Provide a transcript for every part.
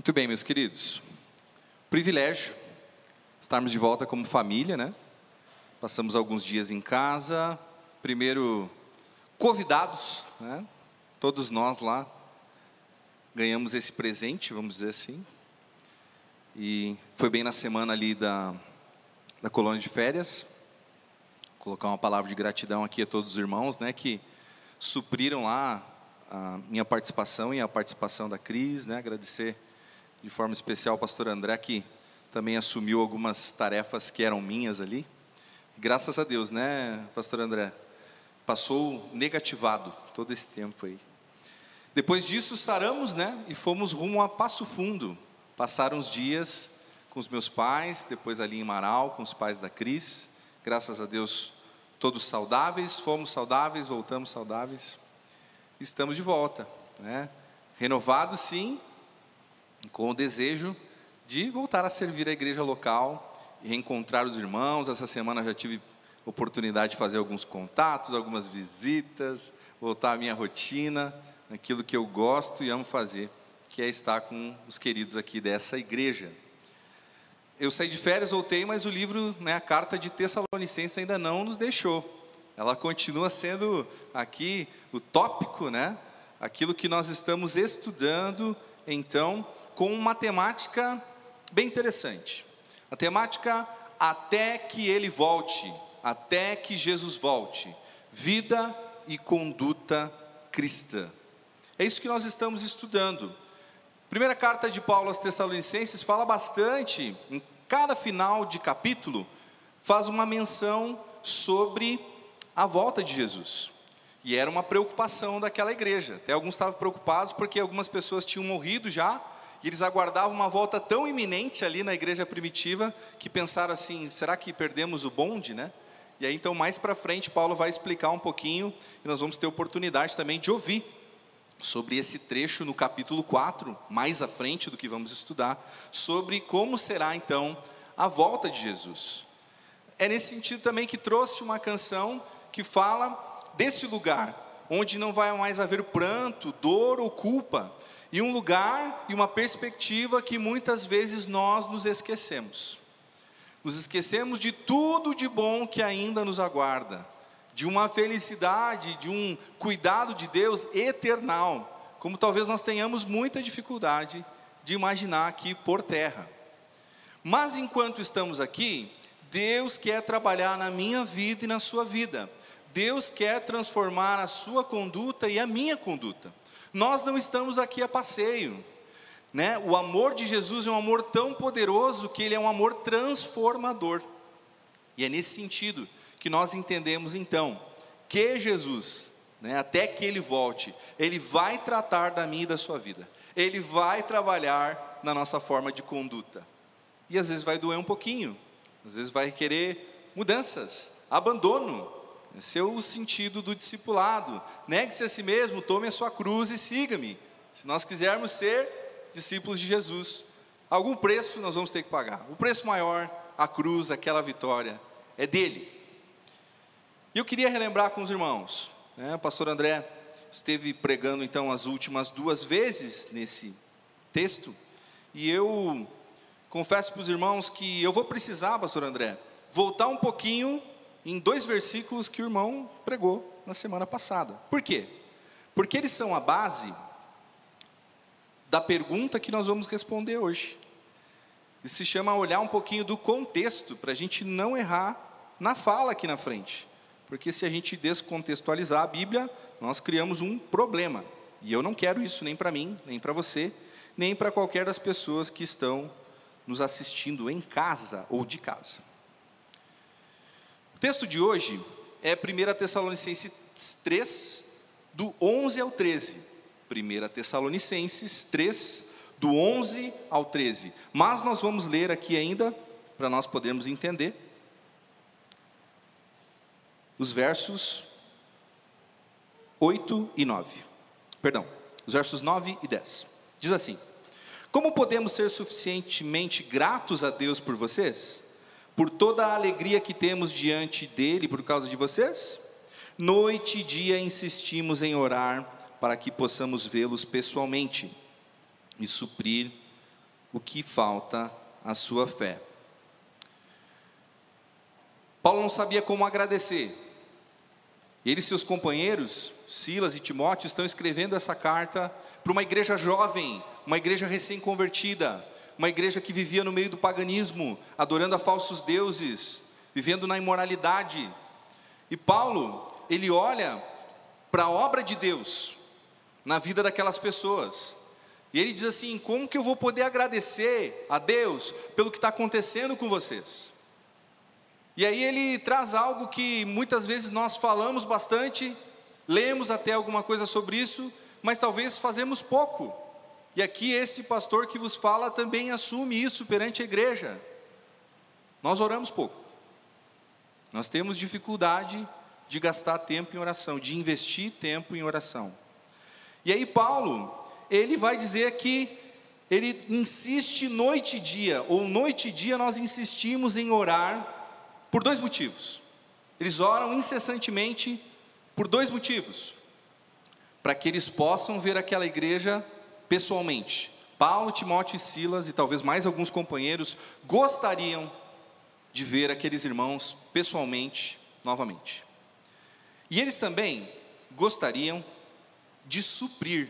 Muito bem, meus queridos. Privilégio estarmos de volta como família, né? Passamos alguns dias em casa. Primeiro, convidados, né? Todos nós lá ganhamos esse presente, vamos dizer assim. E foi bem na semana ali da, da colônia de férias. Colocar uma palavra de gratidão aqui a todos os irmãos, né? Que supriram lá a minha participação e a participação da Cris, né? Agradecer de forma especial ao pastor André, que também assumiu algumas tarefas que eram minhas ali. Graças a Deus, né, pastor André? Passou negativado todo esse tempo aí. Depois disso, saramos, né, e fomos rumo a Passo Fundo. Passaram os dias com os meus pais, depois ali em Marau, com os pais da Cris. Graças a Deus, todos saudáveis, fomos saudáveis, voltamos saudáveis. Estamos de volta, né? Renovados, sim, com o desejo de voltar a servir a igreja local reencontrar os irmãos. Essa semana já tive oportunidade de fazer alguns contatos, algumas visitas, voltar à minha rotina, aquilo que eu gosto e amo fazer, que é estar com os queridos aqui dessa igreja. Eu saí de férias, voltei, mas o livro, né, a carta de Tessalonicenses ainda não nos deixou. Ela continua sendo aqui o tópico, né? Aquilo que nós estamos estudando, então, com uma temática bem interessante. A temática até que ele volte, até que Jesus volte. Vida e conduta cristã. É isso que nós estamos estudando. Primeira carta de Paulo aos Tessalonicenses fala bastante, em cada final de capítulo, faz uma menção sobre a volta de Jesus. E era uma preocupação daquela igreja. Até alguns estavam preocupados porque algumas pessoas tinham morrido já e eles aguardavam uma volta tão iminente ali na igreja primitiva que pensaram assim: será que perdemos o bonde, né? E aí então mais para frente Paulo vai explicar um pouquinho e nós vamos ter oportunidade também de ouvir sobre esse trecho no capítulo 4, mais à frente do que vamos estudar, sobre como será então a volta de Jesus. É nesse sentido também que trouxe uma canção que fala desse lugar onde não vai mais haver pranto, dor ou culpa, e um lugar e uma perspectiva que muitas vezes nós nos esquecemos. Nos esquecemos de tudo de bom que ainda nos aguarda, de uma felicidade, de um cuidado de Deus eternal, como talvez nós tenhamos muita dificuldade de imaginar aqui por terra. Mas enquanto estamos aqui, Deus quer trabalhar na minha vida e na sua vida. Deus quer transformar a sua conduta e a minha conduta. Nós não estamos aqui a passeio. Né? O amor de Jesus é um amor tão poderoso que ele é um amor transformador. E é nesse sentido que nós entendemos então que Jesus, né, até que ele volte, ele vai tratar da minha e da sua vida. Ele vai trabalhar na nossa forma de conduta. E às vezes vai doer um pouquinho, às vezes vai querer mudanças, abandono, esse é o sentido do discipulado. Negue-se a si mesmo, tome a sua cruz e siga-me. Se nós quisermos ser discípulos de Jesus, algum preço nós vamos ter que pagar. O preço maior, a cruz, aquela vitória, é dele. E eu queria relembrar com os irmãos, né? o pastor André esteve pregando então as últimas duas vezes nesse texto, e eu confesso para os irmãos que eu vou precisar, pastor André, voltar um pouquinho em dois versículos que o irmão pregou na semana passada. Por quê? Porque eles são a base da pergunta que nós vamos responder hoje. E se chama olhar um pouquinho do contexto, para a gente não errar na fala aqui na frente. Porque se a gente descontextualizar a Bíblia, nós criamos um problema. E eu não quero isso nem para mim, nem para você, nem para qualquer das pessoas que estão nos assistindo em casa ou de casa. Texto de hoje é 1 Tessalonicenses 3, do 11 ao 13. 1 Tessalonicenses 3, do 11 ao 13. Mas nós vamos ler aqui ainda, para nós podermos entender, os versos 8 e 9. Perdão, os versos 9 e 10. Diz assim: Como podemos ser suficientemente gratos a Deus por vocês? Por toda a alegria que temos diante dele por causa de vocês? Noite e dia insistimos em orar para que possamos vê-los pessoalmente e suprir o que falta à sua fé. Paulo não sabia como agradecer. Ele e seus companheiros, Silas e Timóteo, estão escrevendo essa carta para uma igreja jovem, uma igreja recém-convertida, uma igreja que vivia no meio do paganismo, adorando a falsos deuses, vivendo na imoralidade. E Paulo, ele olha para a obra de Deus na vida daquelas pessoas. E ele diz assim: como que eu vou poder agradecer a Deus pelo que está acontecendo com vocês? E aí ele traz algo que muitas vezes nós falamos bastante, lemos até alguma coisa sobre isso, mas talvez fazemos pouco. E aqui esse pastor que vos fala também assume isso perante a igreja. Nós oramos pouco. Nós temos dificuldade de gastar tempo em oração, de investir tempo em oração. E aí Paulo, ele vai dizer que ele insiste noite e dia, ou noite e dia nós insistimos em orar por dois motivos. Eles oram incessantemente por dois motivos. Para que eles possam ver aquela igreja pessoalmente. Paulo, Timóteo e Silas, e talvez mais alguns companheiros, gostariam de ver aqueles irmãos pessoalmente novamente. E eles também gostariam de suprir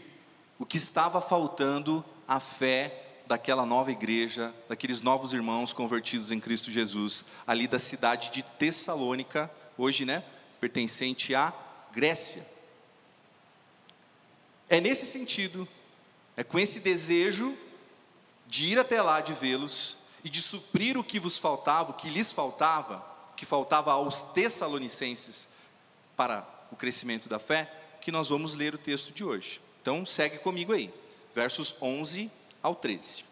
o que estava faltando à fé daquela nova igreja, daqueles novos irmãos convertidos em Cristo Jesus, ali da cidade de Tessalônica, hoje, né, pertencente à Grécia. É nesse sentido, é com esse desejo de ir até lá, de vê-los e de suprir o que vos faltava, o que lhes faltava, que faltava aos tessalonicenses para o crescimento da fé, que nós vamos ler o texto de hoje. Então, segue comigo aí, versos 11 ao 13.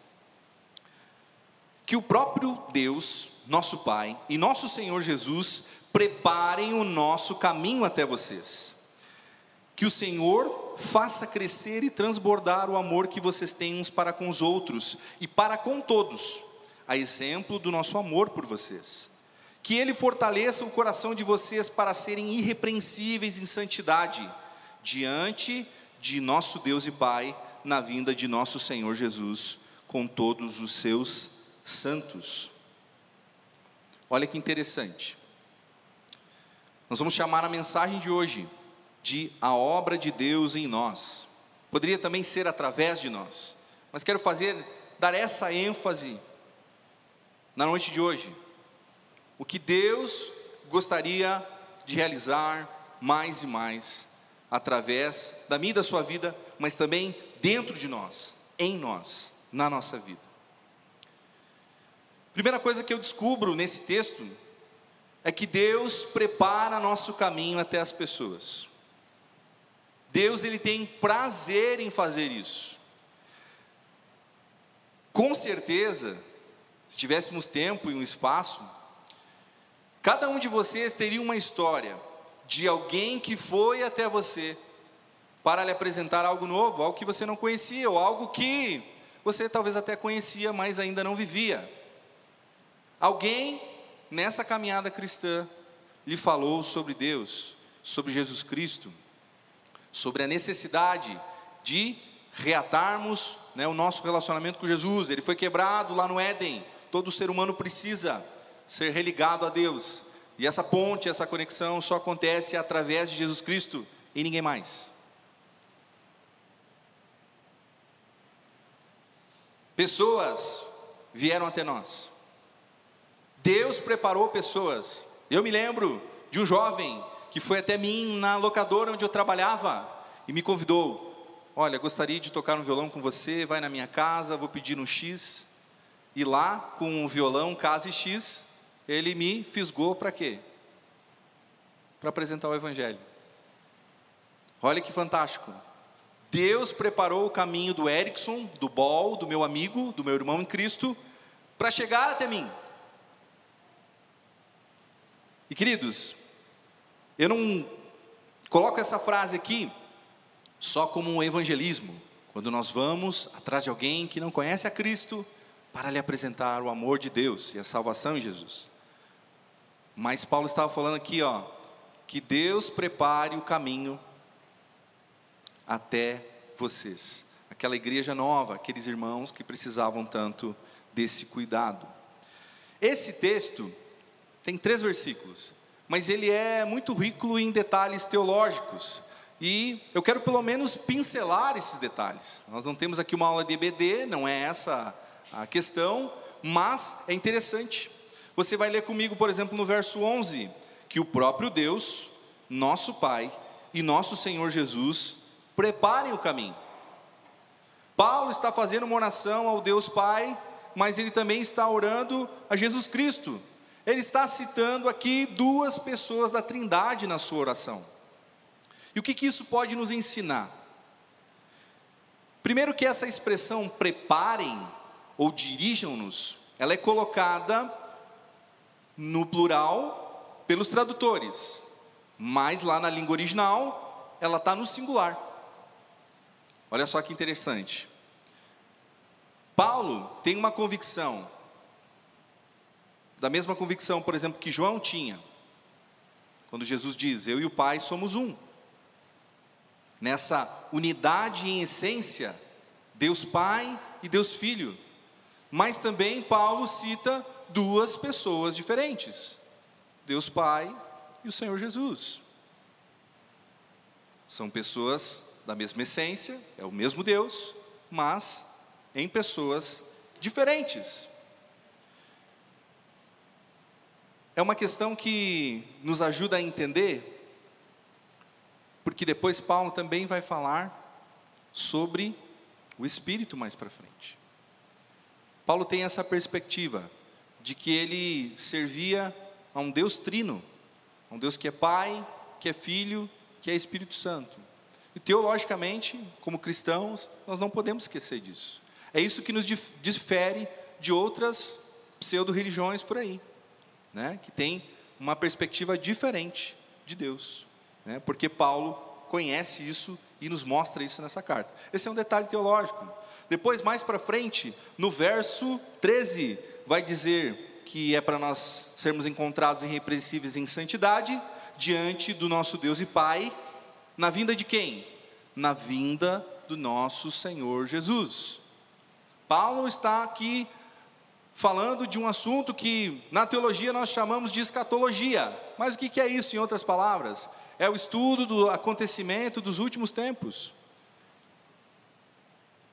Que o próprio Deus, nosso Pai, e nosso Senhor Jesus preparem o nosso caminho até vocês. Que o Senhor faça crescer e transbordar o amor que vocês têm uns para com os outros e para com todos, a exemplo do nosso amor por vocês. Que Ele fortaleça o coração de vocês para serem irrepreensíveis em santidade, diante de nosso Deus e Pai na vinda de nosso Senhor Jesus com todos os seus santos. Olha que interessante. Nós vamos chamar a mensagem de hoje de a obra de Deus em nós. Poderia também ser através de nós, mas quero fazer dar essa ênfase na noite de hoje. O que Deus gostaria de realizar mais e mais através da minha e da sua vida, mas também dentro de nós, em nós, na nossa vida. Primeira coisa que eu descubro nesse texto é que Deus prepara nosso caminho até as pessoas. Deus ele tem prazer em fazer isso. Com certeza, se tivéssemos tempo e um espaço, cada um de vocês teria uma história de alguém que foi até você para lhe apresentar algo novo, algo que você não conhecia, ou algo que você talvez até conhecia, mas ainda não vivia. Alguém nessa caminhada cristã lhe falou sobre Deus, sobre Jesus Cristo, sobre a necessidade de reatarmos né, o nosso relacionamento com Jesus. Ele foi quebrado lá no Éden. Todo ser humano precisa ser religado a Deus. E essa ponte, essa conexão só acontece através de Jesus Cristo e ninguém mais. Pessoas vieram até nós. Deus preparou pessoas. Eu me lembro de um jovem que foi até mim na locadora onde eu trabalhava e me convidou. Olha, gostaria de tocar um violão com você, vai na minha casa, vou pedir um X. E lá, com um violão, casa e X, ele me fisgou para quê? Para apresentar o Evangelho. Olha que fantástico. Deus preparou o caminho do Erickson, do Bol, do meu amigo, do meu irmão em Cristo, para chegar até mim. E queridos, eu não coloco essa frase aqui só como um evangelismo, quando nós vamos atrás de alguém que não conhece a Cristo para lhe apresentar o amor de Deus e a salvação em Jesus. Mas Paulo estava falando aqui, ó, que Deus prepare o caminho até vocês. aquela igreja nova, aqueles irmãos que precisavam tanto desse cuidado. Esse texto tem três versículos, mas ele é muito rico em detalhes teológicos. E eu quero pelo menos pincelar esses detalhes. Nós não temos aqui uma aula de EBD, não é essa a questão, mas é interessante. Você vai ler comigo, por exemplo, no verso 11, que o próprio Deus, nosso Pai e nosso Senhor Jesus preparem o caminho. Paulo está fazendo uma oração ao Deus Pai, mas ele também está orando a Jesus Cristo. Ele está citando aqui duas pessoas da Trindade na sua oração. E o que, que isso pode nos ensinar? Primeiro, que essa expressão preparem ou dirijam-nos, ela é colocada no plural pelos tradutores, mas lá na língua original ela está no singular. Olha só que interessante. Paulo tem uma convicção, da mesma convicção, por exemplo, que João tinha, quando Jesus diz: Eu e o Pai somos um nessa unidade em essência, Deus Pai e Deus Filho. Mas também Paulo cita duas pessoas diferentes: Deus Pai e o Senhor Jesus. São pessoas da mesma essência, é o mesmo Deus, mas em pessoas diferentes. É uma questão que nos ajuda a entender porque depois Paulo também vai falar sobre o Espírito mais para frente. Paulo tem essa perspectiva de que ele servia a um Deus trino, a um Deus que é Pai, que é Filho, que é Espírito Santo. E teologicamente, como cristãos, nós não podemos esquecer disso. É isso que nos difere de outras pseudo-religiões por aí, né? que tem uma perspectiva diferente de Deus né? porque Paulo conhece isso e nos mostra isso nessa carta. Esse é um detalhe teológico. Depois, mais para frente, no verso 13, vai dizer que é para nós sermos encontrados irrepreensíveis em santidade diante do nosso Deus e Pai, na vinda de quem? Na vinda do nosso Senhor Jesus. Paulo está aqui falando de um assunto que na teologia nós chamamos de escatologia. Mas o que é isso em outras palavras? é o estudo do acontecimento dos últimos tempos.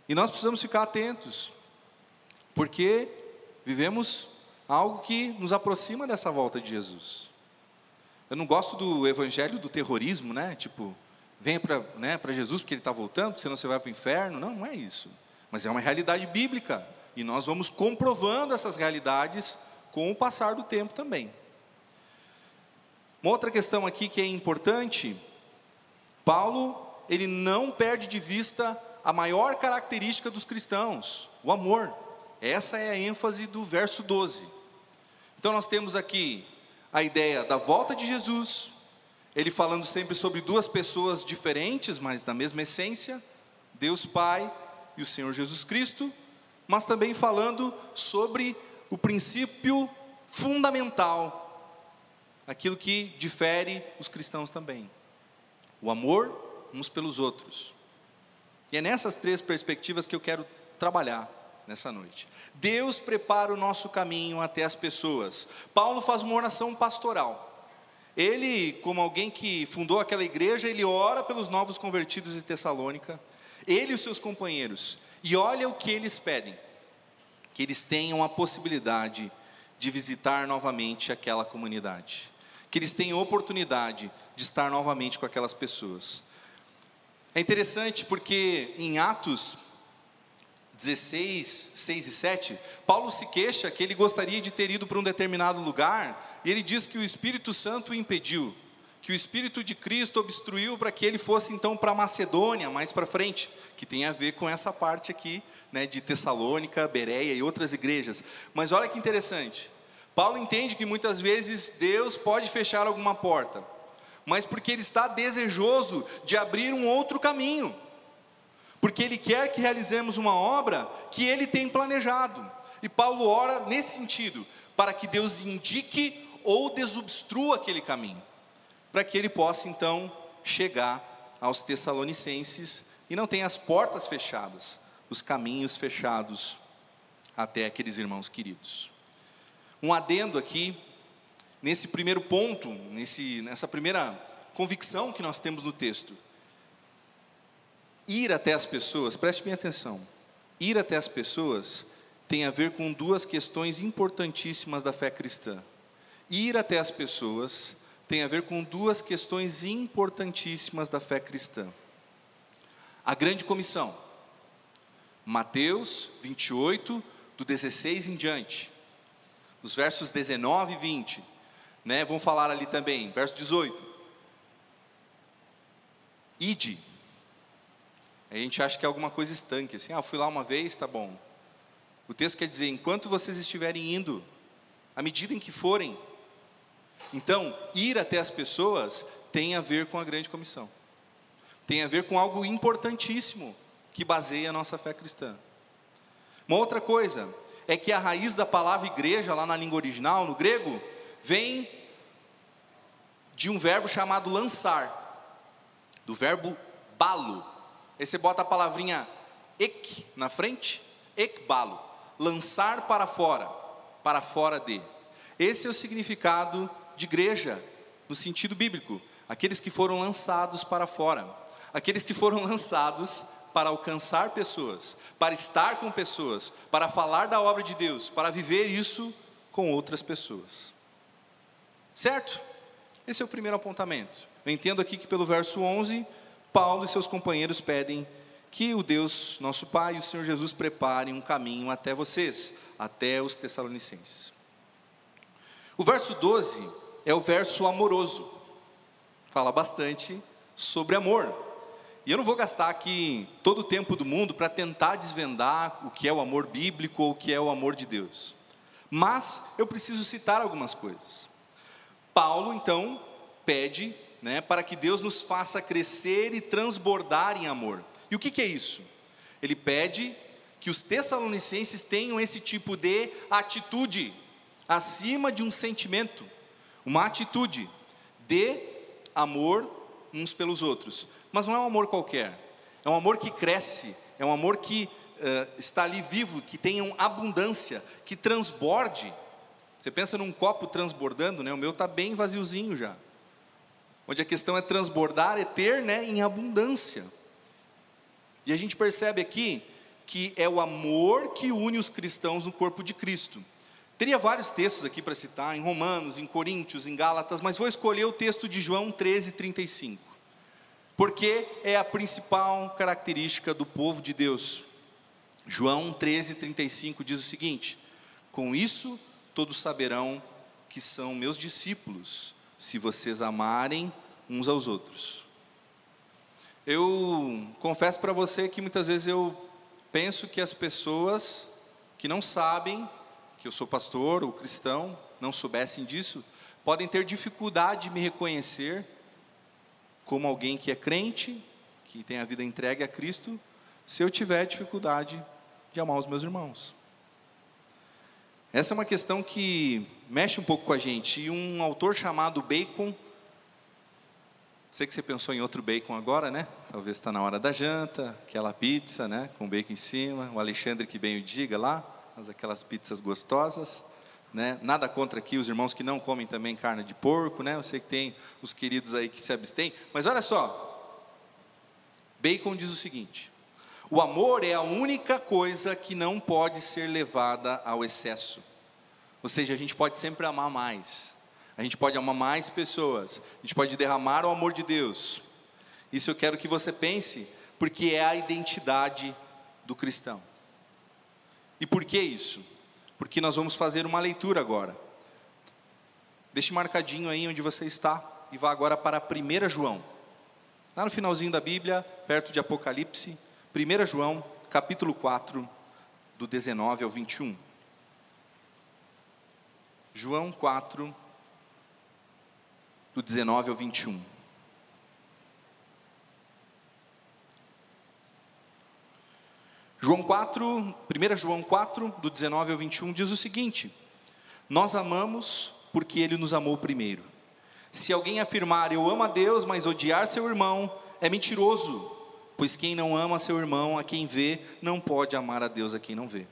E nós precisamos ficar atentos, porque vivemos algo que nos aproxima dessa volta de Jesus. Eu não gosto do evangelho do terrorismo, né? Tipo, venha para né, Jesus porque ele está voltando, porque senão você vai para o inferno. Não, não é isso. Mas é uma realidade bíblica. E nós vamos comprovando essas realidades com o passar do tempo também. Uma outra questão aqui que é importante, Paulo, ele não perde de vista a maior característica dos cristãos, o amor. Essa é a ênfase do verso 12. Então nós temos aqui a ideia da volta de Jesus, ele falando sempre sobre duas pessoas diferentes, mas da mesma essência, Deus Pai e o Senhor Jesus Cristo, mas também falando sobre o princípio fundamental aquilo que difere os cristãos também: o amor uns pelos outros. E é nessas três perspectivas que eu quero trabalhar nessa noite. Deus prepara o nosso caminho até as pessoas. Paulo faz uma oração pastoral. Ele, como alguém que fundou aquela igreja, ele ora pelos novos convertidos de Tessalônica, ele e os seus companheiros, e olha o que eles pedem: que eles tenham a possibilidade de visitar novamente aquela comunidade que eles tenham oportunidade de estar novamente com aquelas pessoas. É interessante porque em Atos 16, 6 e 7, Paulo se queixa que ele gostaria de ter ido para um determinado lugar, e ele diz que o Espírito Santo o impediu, que o Espírito de Cristo obstruiu para que ele fosse então para Macedônia, mais para frente, que tem a ver com essa parte aqui, né, de Tessalônica, Bereia e outras igrejas. Mas olha que interessante, Paulo entende que muitas vezes Deus pode fechar alguma porta, mas porque ele está desejoso de abrir um outro caminho, porque ele quer que realizemos uma obra que ele tem planejado. E Paulo ora nesse sentido, para que Deus indique ou desobstrua aquele caminho, para que ele possa então chegar aos Tessalonicenses e não tem as portas fechadas, os caminhos fechados até aqueles irmãos queridos. Um adendo aqui, nesse primeiro ponto, nesse, nessa primeira convicção que nós temos no texto. Ir até as pessoas, preste bem atenção, ir até as pessoas tem a ver com duas questões importantíssimas da fé cristã. Ir até as pessoas tem a ver com duas questões importantíssimas da fé cristã. A grande comissão, Mateus 28, do 16 em diante, os versos 19 e 20, né? Vamos falar ali também, verso 18. Ide. A gente acha que é alguma coisa estanque, assim, ah, fui lá uma vez, tá bom. O texto quer dizer, enquanto vocês estiverem indo, à medida em que forem, então, ir até as pessoas tem a ver com a grande comissão. Tem a ver com algo importantíssimo que baseia a nossa fé cristã. Uma outra coisa é que a raiz da palavra igreja, lá na língua original, no grego, vem de um verbo chamado lançar, do verbo balo. Aí você bota a palavrinha ek na frente, ekbalo, lançar para fora, para fora de. Esse é o significado de igreja, no sentido bíblico, aqueles que foram lançados para fora, aqueles que foram lançados para alcançar pessoas, para estar com pessoas, para falar da obra de Deus, para viver isso com outras pessoas. Certo? Esse é o primeiro apontamento. Eu entendo aqui que pelo verso 11, Paulo e seus companheiros pedem que o Deus, nosso Pai e o Senhor Jesus preparem um caminho até vocês, até os Tessalonicenses. O verso 12 é o verso amoroso. Fala bastante sobre amor. E eu não vou gastar aqui todo o tempo do mundo para tentar desvendar o que é o amor bíblico ou o que é o amor de Deus. Mas eu preciso citar algumas coisas. Paulo, então, pede né, para que Deus nos faça crescer e transbordar em amor. E o que, que é isso? Ele pede que os tessalonicenses tenham esse tipo de atitude, acima de um sentimento, uma atitude de amor uns pelos outros. Mas não é um amor qualquer, é um amor que cresce, é um amor que uh, está ali vivo, que tenha abundância, que transborde você pensa num copo transbordando, né? O meu está bem vaziozinho já. Onde a questão é transbordar, é ter né, em abundância. E a gente percebe aqui que é o amor que une os cristãos no corpo de Cristo. Teria vários textos aqui para citar, em Romanos, em Coríntios, em Gálatas, mas vou escolher o texto de João 13, 35. Porque é a principal característica do povo de Deus. João 13, 35 diz o seguinte: Com isso todos saberão que são meus discípulos, se vocês amarem uns aos outros. Eu confesso para você que muitas vezes eu penso que as pessoas que não sabem que eu sou pastor ou cristão, não soubessem disso, podem ter dificuldade de me reconhecer como alguém que é crente, que tem a vida entregue a Cristo, se eu tiver dificuldade de amar os meus irmãos. Essa é uma questão que mexe um pouco com a gente. E um autor chamado Bacon, sei que você pensou em outro bacon agora, né? Talvez está na hora da janta, aquela pizza, né? Com bacon em cima. O Alexandre que bem o diga lá, mas aquelas pizzas gostosas. Né? Nada contra aqui os irmãos que não comem também carne de porco, né? Eu sei que tem os queridos aí que se abstêm, mas olha só. Bacon diz o seguinte: o amor é a única coisa que não pode ser levada ao excesso. Ou seja, a gente pode sempre amar mais. A gente pode amar mais pessoas. A gente pode derramar o amor de Deus. Isso eu quero que você pense, porque é a identidade do cristão. E por que isso? Porque nós vamos fazer uma leitura agora. Deixe marcadinho aí onde você está e vá agora para 1 João. Lá no finalzinho da Bíblia, perto de Apocalipse, 1 João, capítulo 4, do 19 ao 21. João 4, do 19 ao 21. João 4, 1 João 4, do 19 ao 21, diz o seguinte: Nós amamos porque Ele nos amou primeiro. Se alguém afirmar eu amo a Deus, mas odiar seu irmão, é mentiroso Pois quem não ama seu irmão, a quem vê, não pode amar a Deus a quem não vê.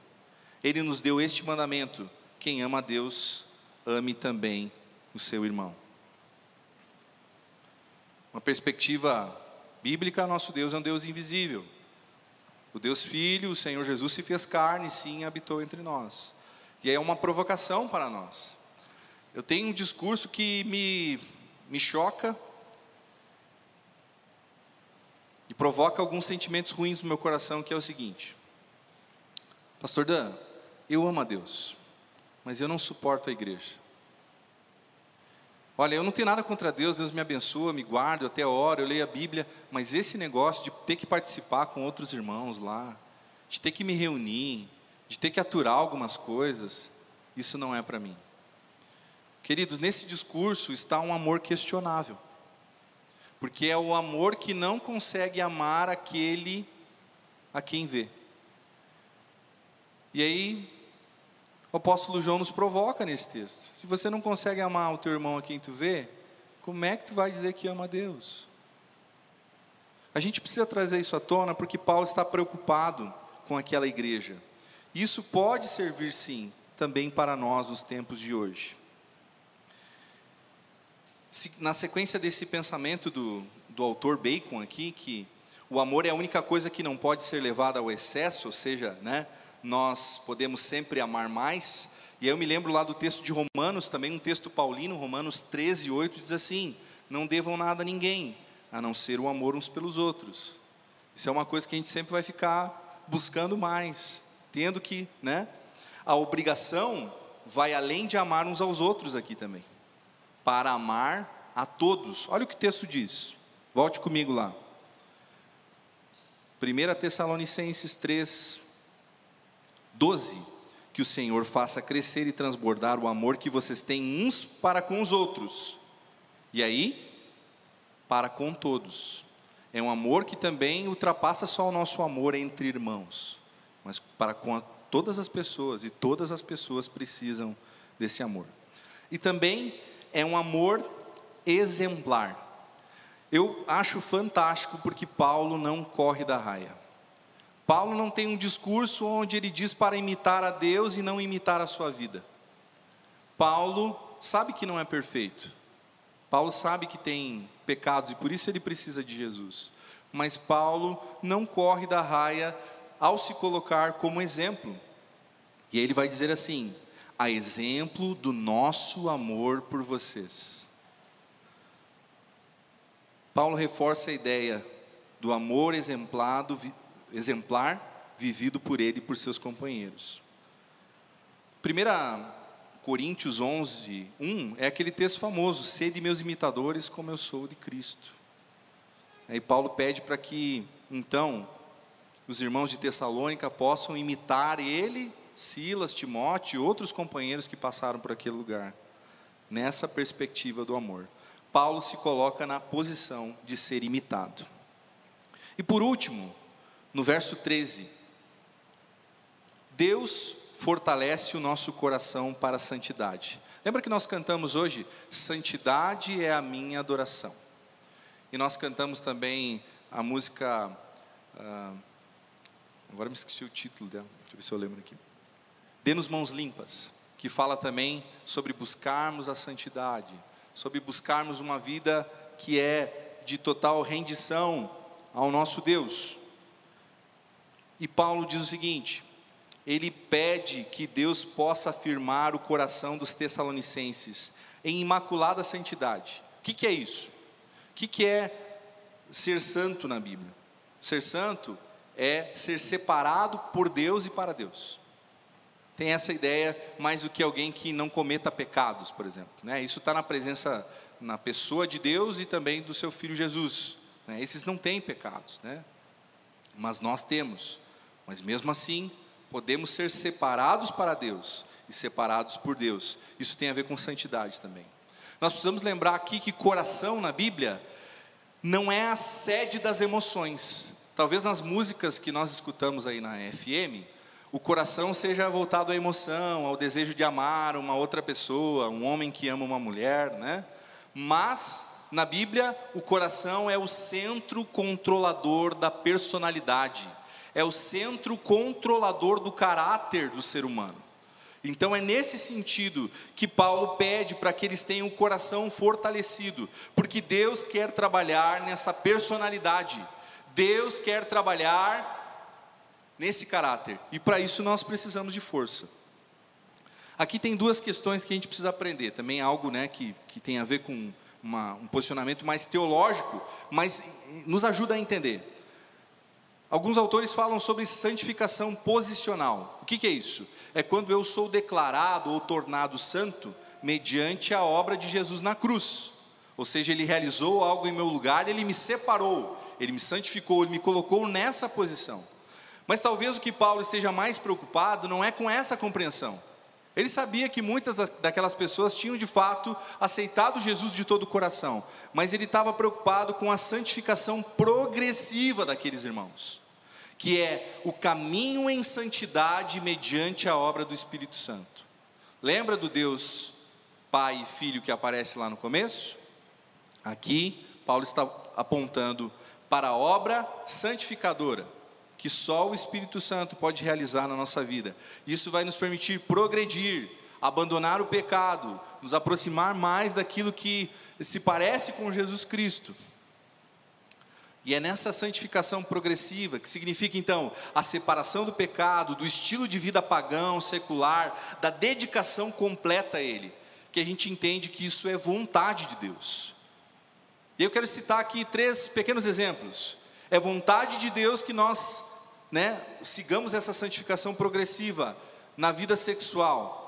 Ele nos deu este mandamento: quem ama a Deus, ame também o seu irmão. Uma perspectiva bíblica, nosso Deus é um Deus invisível. O Deus Filho, o Senhor Jesus se fez carne, sim, habitou entre nós. E é uma provocação para nós. Eu tenho um discurso que me, me choca e provoca alguns sentimentos ruins no meu coração, que é o seguinte: Pastor Dan, eu amo a Deus, mas eu não suporto a igreja. Olha, eu não tenho nada contra Deus, Deus me abençoa, me guarda, eu até oro, eu leio a Bíblia, mas esse negócio de ter que participar com outros irmãos lá, de ter que me reunir, de ter que aturar algumas coisas, isso não é para mim. Queridos, nesse discurso está um amor questionável, porque é o amor que não consegue amar aquele a quem vê. E aí, o apóstolo João nos provoca nesse texto. Se você não consegue amar o teu irmão a quem tu vê, como é que tu vai dizer que ama a Deus? A gente precisa trazer isso à tona porque Paulo está preocupado com aquela igreja. Isso pode servir sim também para nós nos tempos de hoje. Na sequência desse pensamento do, do autor Bacon aqui, que o amor é a única coisa que não pode ser levada ao excesso, ou seja, né, nós podemos sempre amar mais. E aí eu me lembro lá do texto de Romanos, também um texto paulino, Romanos 13, 8, diz assim: Não devam nada a ninguém, a não ser o amor uns pelos outros. Isso é uma coisa que a gente sempre vai ficar buscando mais, tendo que, né? A obrigação vai além de amar uns aos outros aqui também, para amar a todos. Olha o que o texto diz, volte comigo lá. 1 Tessalonicenses 3, 12. Que o Senhor faça crescer e transbordar o amor que vocês têm uns para com os outros. E aí, para com todos. É um amor que também ultrapassa só o nosso amor entre irmãos, mas para com todas as pessoas, e todas as pessoas precisam desse amor. E também é um amor exemplar. Eu acho fantástico porque Paulo não corre da raia. Paulo não tem um discurso onde ele diz para imitar a Deus e não imitar a sua vida. Paulo sabe que não é perfeito. Paulo sabe que tem pecados e por isso ele precisa de Jesus. Mas Paulo não corre da raia ao se colocar como exemplo. E ele vai dizer assim: a exemplo do nosso amor por vocês. Paulo reforça a ideia do amor exemplado, exemplar vivido por ele e por seus companheiros. 1 Coríntios 11, 1 é aquele texto famoso: Sede meus imitadores, como eu sou de Cristo. Aí Paulo pede para que, então, os irmãos de Tessalônica possam imitar ele, Silas, Timóteo e outros companheiros que passaram por aquele lugar, nessa perspectiva do amor. Paulo se coloca na posição de ser imitado. E por último, no verso 13. Deus fortalece o nosso coração para a santidade. Lembra que nós cantamos hoje? Santidade é a minha adoração. E nós cantamos também a música. Ah, agora me esqueci o título dela, deixa eu ver se eu lembro aqui. Dê-nos mãos limpas, que fala também sobre buscarmos a santidade, sobre buscarmos uma vida que é de total rendição ao nosso Deus. E Paulo diz o seguinte: ele pede que Deus possa afirmar o coração dos tessalonicenses em imaculada santidade. O que, que é isso? O que, que é ser santo na Bíblia? Ser santo é ser separado por Deus e para Deus. Tem essa ideia mais do que alguém que não cometa pecados, por exemplo. Né? Isso está na presença, na pessoa de Deus e também do seu Filho Jesus. Né? Esses não têm pecados, né? mas nós temos. Mas mesmo assim, podemos ser separados para Deus e separados por Deus. Isso tem a ver com santidade também. Nós precisamos lembrar aqui que coração na Bíblia não é a sede das emoções. Talvez nas músicas que nós escutamos aí na FM, o coração seja voltado à emoção, ao desejo de amar uma outra pessoa, um homem que ama uma mulher, né? Mas Na Bíblia, o coração é o centro controlador da personalidade, é o centro controlador do caráter do ser humano. Então é nesse sentido que Paulo pede para que eles tenham o coração fortalecido, porque Deus quer trabalhar nessa personalidade, Deus quer trabalhar nesse caráter, e para isso nós precisamos de força. Aqui tem duas questões que a gente precisa aprender, também algo né, que, que tem a ver com uma, um posicionamento mais teológico, mas nos ajuda a entender. Alguns autores falam sobre santificação posicional. O que, que é isso? É quando eu sou declarado ou tornado santo mediante a obra de Jesus na cruz. Ou seja, ele realizou algo em meu lugar, ele me separou, ele me santificou, ele me colocou nessa posição. Mas talvez o que Paulo esteja mais preocupado não é com essa compreensão. Ele sabia que muitas daquelas pessoas tinham de fato aceitado Jesus de todo o coração, mas ele estava preocupado com a santificação progressiva daqueles irmãos, que é o caminho em santidade mediante a obra do Espírito Santo. Lembra do Deus Pai e Filho que aparece lá no começo? Aqui, Paulo está apontando para a obra santificadora que só o Espírito Santo pode realizar na nossa vida. Isso vai nos permitir progredir, abandonar o pecado, nos aproximar mais daquilo que se parece com Jesus Cristo. E é nessa santificação progressiva, que significa então a separação do pecado, do estilo de vida pagão, secular, da dedicação completa a Ele, que a gente entende que isso é vontade de Deus. E eu quero citar aqui três pequenos exemplos. É vontade de Deus que nós né, sigamos essa santificação progressiva na vida sexual.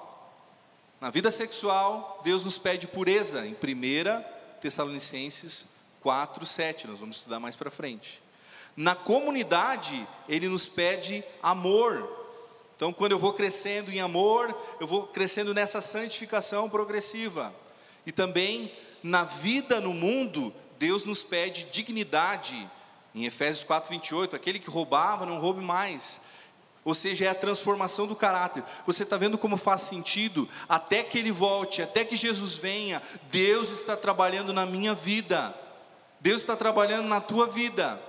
Na vida sexual, Deus nos pede pureza, em 1 Tessalonicenses 4, 7, nós vamos estudar mais para frente. Na comunidade, Ele nos pede amor. Então, quando eu vou crescendo em amor, eu vou crescendo nessa santificação progressiva. E também na vida no mundo, Deus nos pede dignidade, em Efésios 4, 28, aquele que roubava, não roube mais. Ou seja, é a transformação do caráter. Você está vendo como faz sentido? Até que ele volte, até que Jesus venha, Deus está trabalhando na minha vida. Deus está trabalhando na tua vida.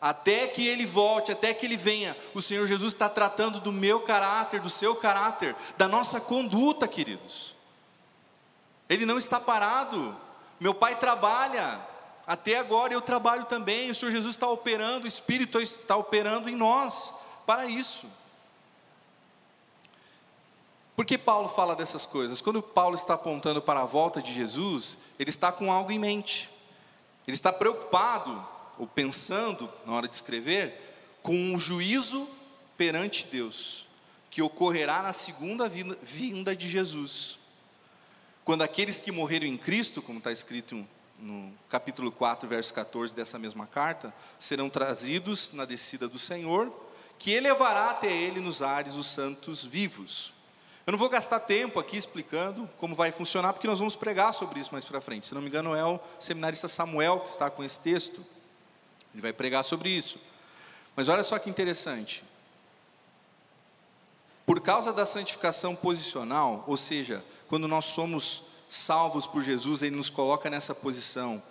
Até que ele volte, até que ele venha, o Senhor Jesus está tratando do meu caráter, do seu caráter, da nossa conduta, queridos. Ele não está parado. Meu pai trabalha, até agora eu trabalho também, o Senhor Jesus está operando, o Espírito está operando em nós para isso. Por que Paulo fala dessas coisas? Quando Paulo está apontando para a volta de Jesus, ele está com algo em mente. Ele está preocupado, ou pensando, na hora de escrever, com um juízo perante Deus, que ocorrerá na segunda vinda de Jesus. Quando aqueles que morreram em Cristo, como está escrito no capítulo 4, verso 14 dessa mesma carta, serão trazidos na descida do Senhor, que elevará até ele nos ares os santos vivos. Eu não vou gastar tempo aqui explicando como vai funcionar, porque nós vamos pregar sobre isso mais para frente. Se não me engano, é o seminarista Samuel que está com esse texto. Ele vai pregar sobre isso. Mas olha só que interessante. Por causa da santificação posicional, ou seja, quando nós somos salvos por Jesus, Ele nos coloca nessa posição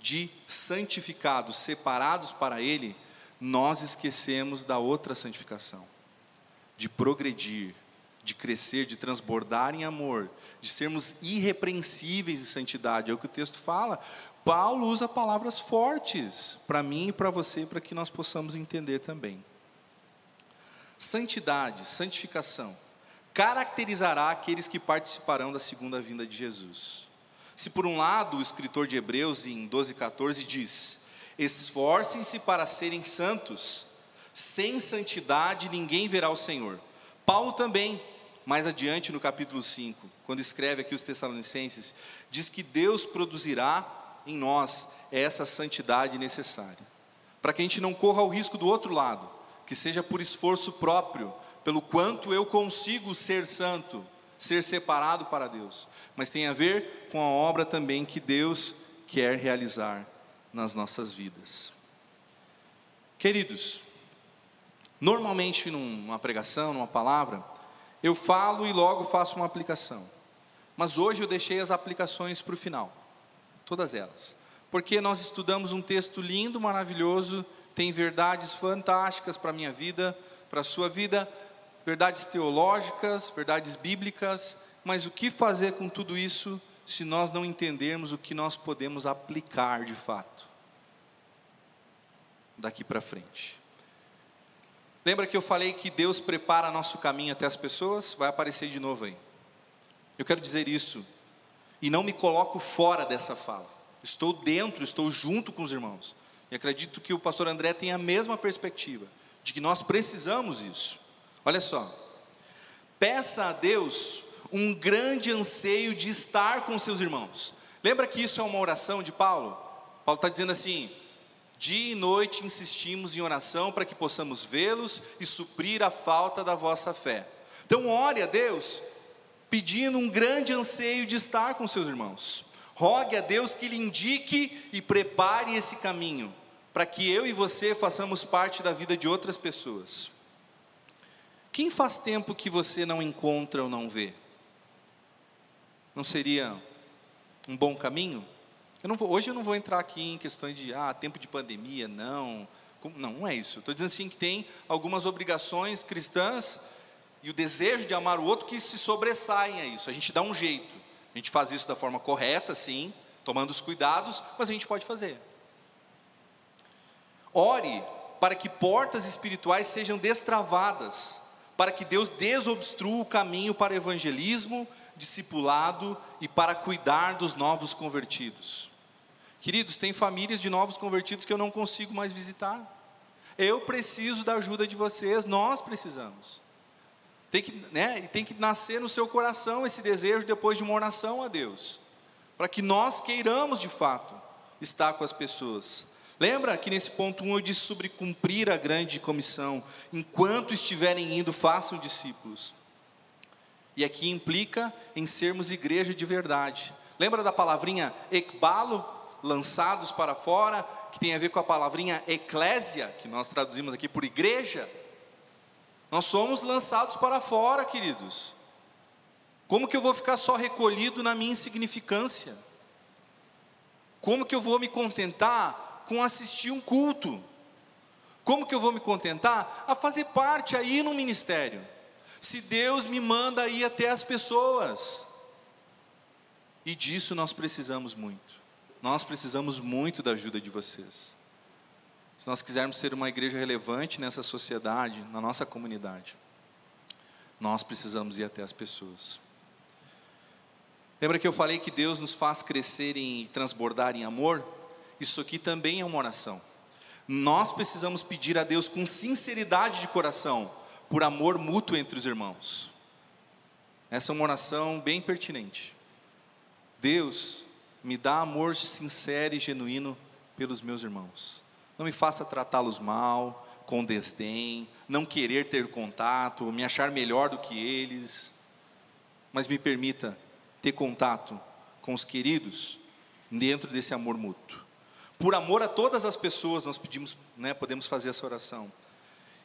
de santificados, separados para Ele, nós esquecemos da outra santificação, de progredir, de crescer, de transbordar em amor, de sermos irrepreensíveis em santidade, é o que o texto fala. Paulo usa palavras fortes para mim e para você, para que nós possamos entender também. Santidade, santificação caracterizará aqueles que participarão da segunda vinda de Jesus. Se por um lado o escritor de Hebreus em 12:14 diz: "Esforcem-se para serem santos, sem santidade ninguém verá o Senhor". Paulo também, mais adiante no capítulo 5, quando escreve aqui os Tessalonicenses, diz que Deus produzirá em nós essa santidade necessária, para que a gente não corra o risco do outro lado, que seja por esforço próprio, pelo quanto eu consigo ser santo, ser separado para Deus, mas tem a ver com a obra também que Deus quer realizar nas nossas vidas. Queridos, normalmente numa pregação, numa palavra, eu falo e logo faço uma aplicação. Mas hoje eu deixei as aplicações para o final, todas elas. porque nós estudamos um texto lindo, maravilhoso, tem verdades fantásticas para a minha vida, para a sua vida, verdades teológicas, verdades bíblicas, mas o que fazer com tudo isso se nós não entendermos o que nós podemos aplicar de fato daqui para frente? Lembra que eu falei que Deus prepara nosso caminho até as pessoas? Vai aparecer de novo aí. Eu quero dizer isso e não me coloco fora dessa fala. Estou dentro, estou junto com os irmãos. E acredito que o pastor André tem a mesma perspectiva de que nós precisamos isso. Olha só. Peça a Deus um grande anseio de estar com seus irmãos. Lembra que isso é uma oração de Paulo? Paulo está dizendo assim: Dia e noite insistimos em oração para que possamos vê-los e suprir a falta da vossa fé. Então, ore a Deus, pedindo um grande anseio de estar com seus irmãos. Rogue a Deus que lhe indique e prepare esse caminho, para que eu e você façamos parte da vida de outras pessoas. Quem faz tempo que você não encontra ou não vê? Não seria um bom caminho? Eu não vou, hoje eu não vou entrar aqui em questões de ah, tempo de pandemia, não. Não, não é isso. Estou dizendo assim que tem algumas obrigações cristãs e o desejo de amar o outro que se sobressaem a isso. A gente dá um jeito. A gente faz isso da forma correta, sim, tomando os cuidados, mas a gente pode fazer. Ore para que portas espirituais sejam destravadas, para que Deus desobstrua o caminho para evangelismo, discipulado e para cuidar dos novos convertidos. Queridos, tem famílias de novos convertidos que eu não consigo mais visitar. Eu preciso da ajuda de vocês, nós precisamos. Tem que, né, tem que nascer no seu coração esse desejo depois de uma oração a Deus, para que nós queiramos de fato estar com as pessoas. Lembra que nesse ponto 1 um eu disse sobre cumprir a grande comissão, enquanto estiverem indo, façam discípulos. E aqui implica em sermos igreja de verdade. Lembra da palavrinha ekbalo? lançados para fora, que tem a ver com a palavrinha eclésia, que nós traduzimos aqui por igreja. Nós somos lançados para fora, queridos. Como que eu vou ficar só recolhido na minha insignificância? Como que eu vou me contentar com assistir um culto? Como que eu vou me contentar a fazer parte aí no ministério? Se Deus me manda ir até as pessoas. E disso nós precisamos muito nós precisamos muito da ajuda de vocês. Se nós quisermos ser uma igreja relevante nessa sociedade, na nossa comunidade, nós precisamos ir até as pessoas. Lembra que eu falei que Deus nos faz crescer e transbordar em amor? Isso aqui também é uma oração. Nós precisamos pedir a Deus com sinceridade de coração, por amor mútuo entre os irmãos. Essa é uma oração bem pertinente. Deus, me dá amor sincero e genuíno pelos meus irmãos. Não me faça tratá-los mal, com desdém, não querer ter contato, me achar melhor do que eles, mas me permita ter contato com os queridos dentro desse amor mútuo. Por amor a todas as pessoas, nós pedimos, né, podemos fazer essa oração.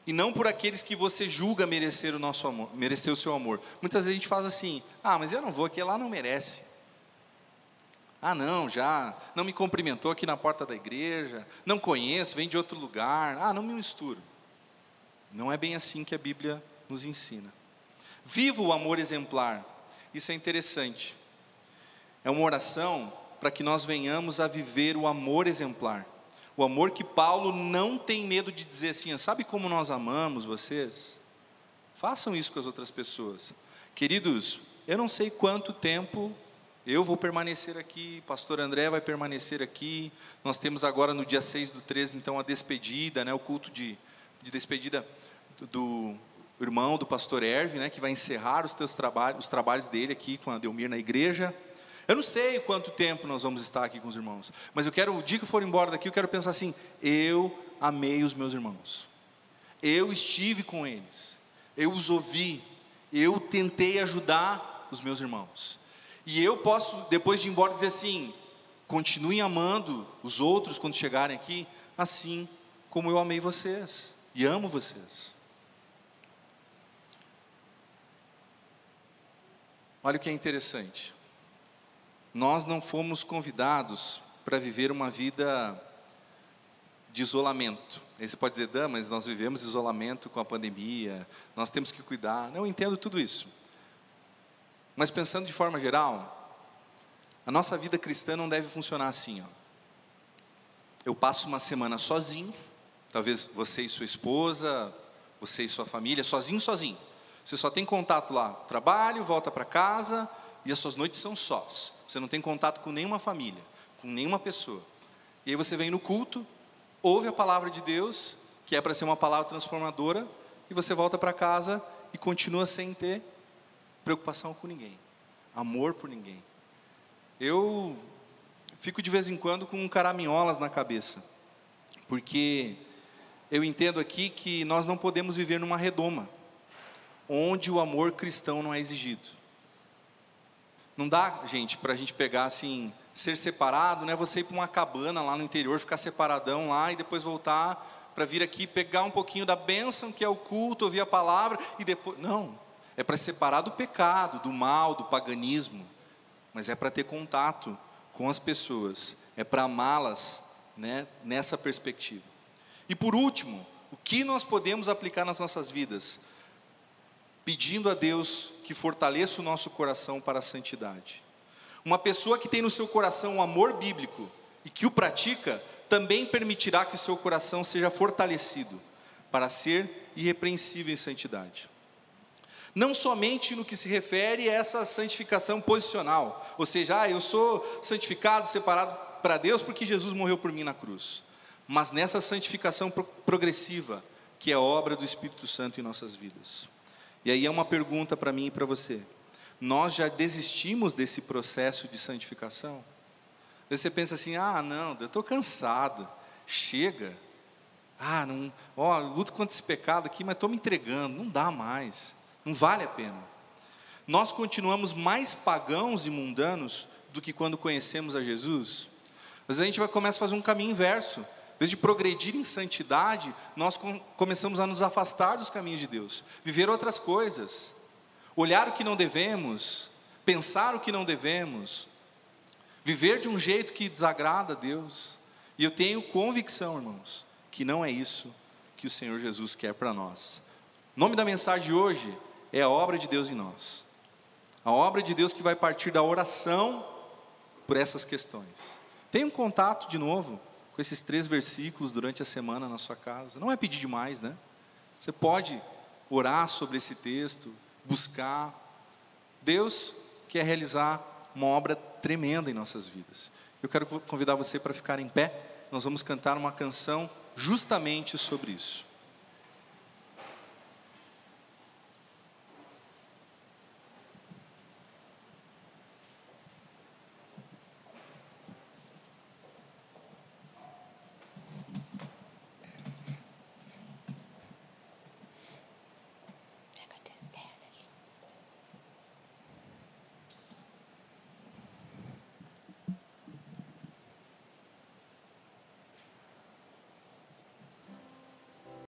E não por aqueles que você julga merecer o nosso amor, merecer o seu amor. Muitas vezes a gente faz assim: "Ah, mas eu não vou, aquele lá não merece". Ah, não, já não me cumprimentou aqui na porta da igreja, não conheço, vem de outro lugar. Ah, não me misturo. Não é bem assim que a Bíblia nos ensina. Viva o amor exemplar. Isso é interessante. É uma oração para que nós venhamos a viver o amor exemplar. O amor que Paulo não tem medo de dizer assim: sabe como nós amamos vocês? Façam isso com as outras pessoas. Queridos, eu não sei quanto tempo eu vou permanecer aqui, pastor André vai permanecer aqui. Nós temos agora no dia 6 do 13, então, a despedida, né, o culto de, de despedida do, do irmão do pastor Erve, né, que vai encerrar os teus trabalhos, os trabalhos dele aqui com a Delmir na igreja. Eu não sei quanto tempo nós vamos estar aqui com os irmãos, mas eu quero, o dia que eu for embora daqui, eu quero pensar assim: eu amei os meus irmãos, eu estive com eles, eu os ouvi, eu tentei ajudar os meus irmãos. E eu posso, depois de ir embora, dizer assim: continuem amando os outros quando chegarem aqui, assim como eu amei vocês e amo vocês. Olha o que é interessante. Nós não fomos convidados para viver uma vida de isolamento. Aí você pode dizer, Dan, mas nós vivemos isolamento com a pandemia, nós temos que cuidar. Não, eu entendo tudo isso. Mas pensando de forma geral, a nossa vida cristã não deve funcionar assim. Ó. Eu passo uma semana sozinho, talvez você e sua esposa, você e sua família, sozinho, sozinho. Você só tem contato lá, trabalho, volta para casa e as suas noites são sós. Você não tem contato com nenhuma família, com nenhuma pessoa. E aí você vem no culto, ouve a palavra de Deus, que é para ser uma palavra transformadora, e você volta para casa e continua sem ter preocupação com ninguém, amor por ninguém. Eu fico de vez em quando com caraminholas na cabeça, porque eu entendo aqui que nós não podemos viver numa redoma, onde o amor cristão não é exigido. Não dá, gente, para a gente pegar assim, ser separado, né? Você ir para uma cabana lá no interior, ficar separadão lá e depois voltar para vir aqui pegar um pouquinho da bênção que é o culto, ouvir a palavra e depois. Não, é para separar do pecado, do mal, do paganismo, mas é para ter contato com as pessoas, é para amá-las né, nessa perspectiva. E por último, o que nós podemos aplicar nas nossas vidas? pedindo a Deus que fortaleça o nosso coração para a santidade. Uma pessoa que tem no seu coração o amor bíblico e que o pratica, também permitirá que seu coração seja fortalecido para ser irrepreensível em santidade. Não somente no que se refere a essa santificação posicional, ou seja, ah, eu sou santificado, separado para Deus porque Jesus morreu por mim na cruz, mas nessa santificação progressiva, que é obra do Espírito Santo em nossas vidas. E aí é uma pergunta para mim e para você. Nós já desistimos desse processo de santificação? Você pensa assim: ah, não, eu estou cansado, chega. Ah, não, ó, luto contra esse pecado aqui, mas estou me entregando, não dá mais, não vale a pena. Nós continuamos mais pagãos e mundanos do que quando conhecemos a Jesus. Vezes a gente vai começar a fazer um caminho inverso. Em vez de progredir em santidade, nós com, começamos a nos afastar dos caminhos de Deus, viver outras coisas, olhar o que não devemos, pensar o que não devemos, viver de um jeito que desagrada a Deus. E eu tenho convicção, irmãos, que não é isso que o Senhor Jesus quer para nós. O nome da mensagem de hoje é a obra de Deus em nós. A obra de Deus que vai partir da oração por essas questões. Tenha um contato de novo com esses três versículos durante a semana na sua casa. Não é pedir demais, né? Você pode orar sobre esse texto, buscar. Deus quer realizar uma obra tremenda em nossas vidas. Eu quero convidar você para ficar em pé. Nós vamos cantar uma canção justamente sobre isso.